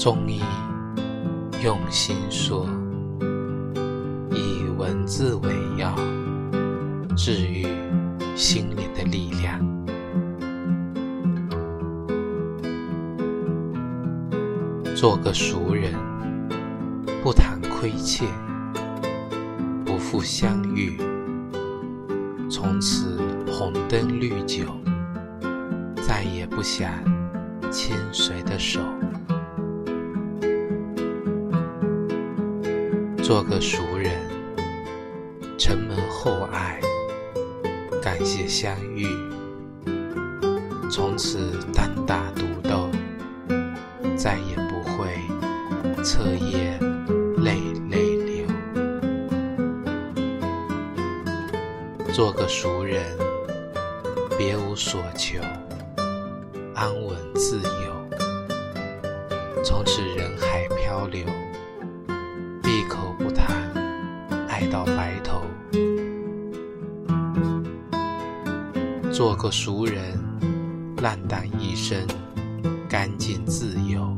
中医用心说，以文字为药，治愈心灵的力量。做个熟人，不谈亏欠，不负相遇，从此红灯绿酒，再也不想牵谁的手。做个熟人，承蒙厚爱，感谢相遇，从此单打独斗，再也不会彻夜泪泪流。做个熟人，别无所求，安稳自由，从此人海漂流。爱到白头。做个俗人，烂荡一生，干净自由。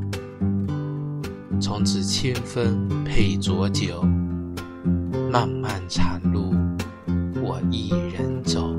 从此清风配浊酒，漫漫长路我一人走。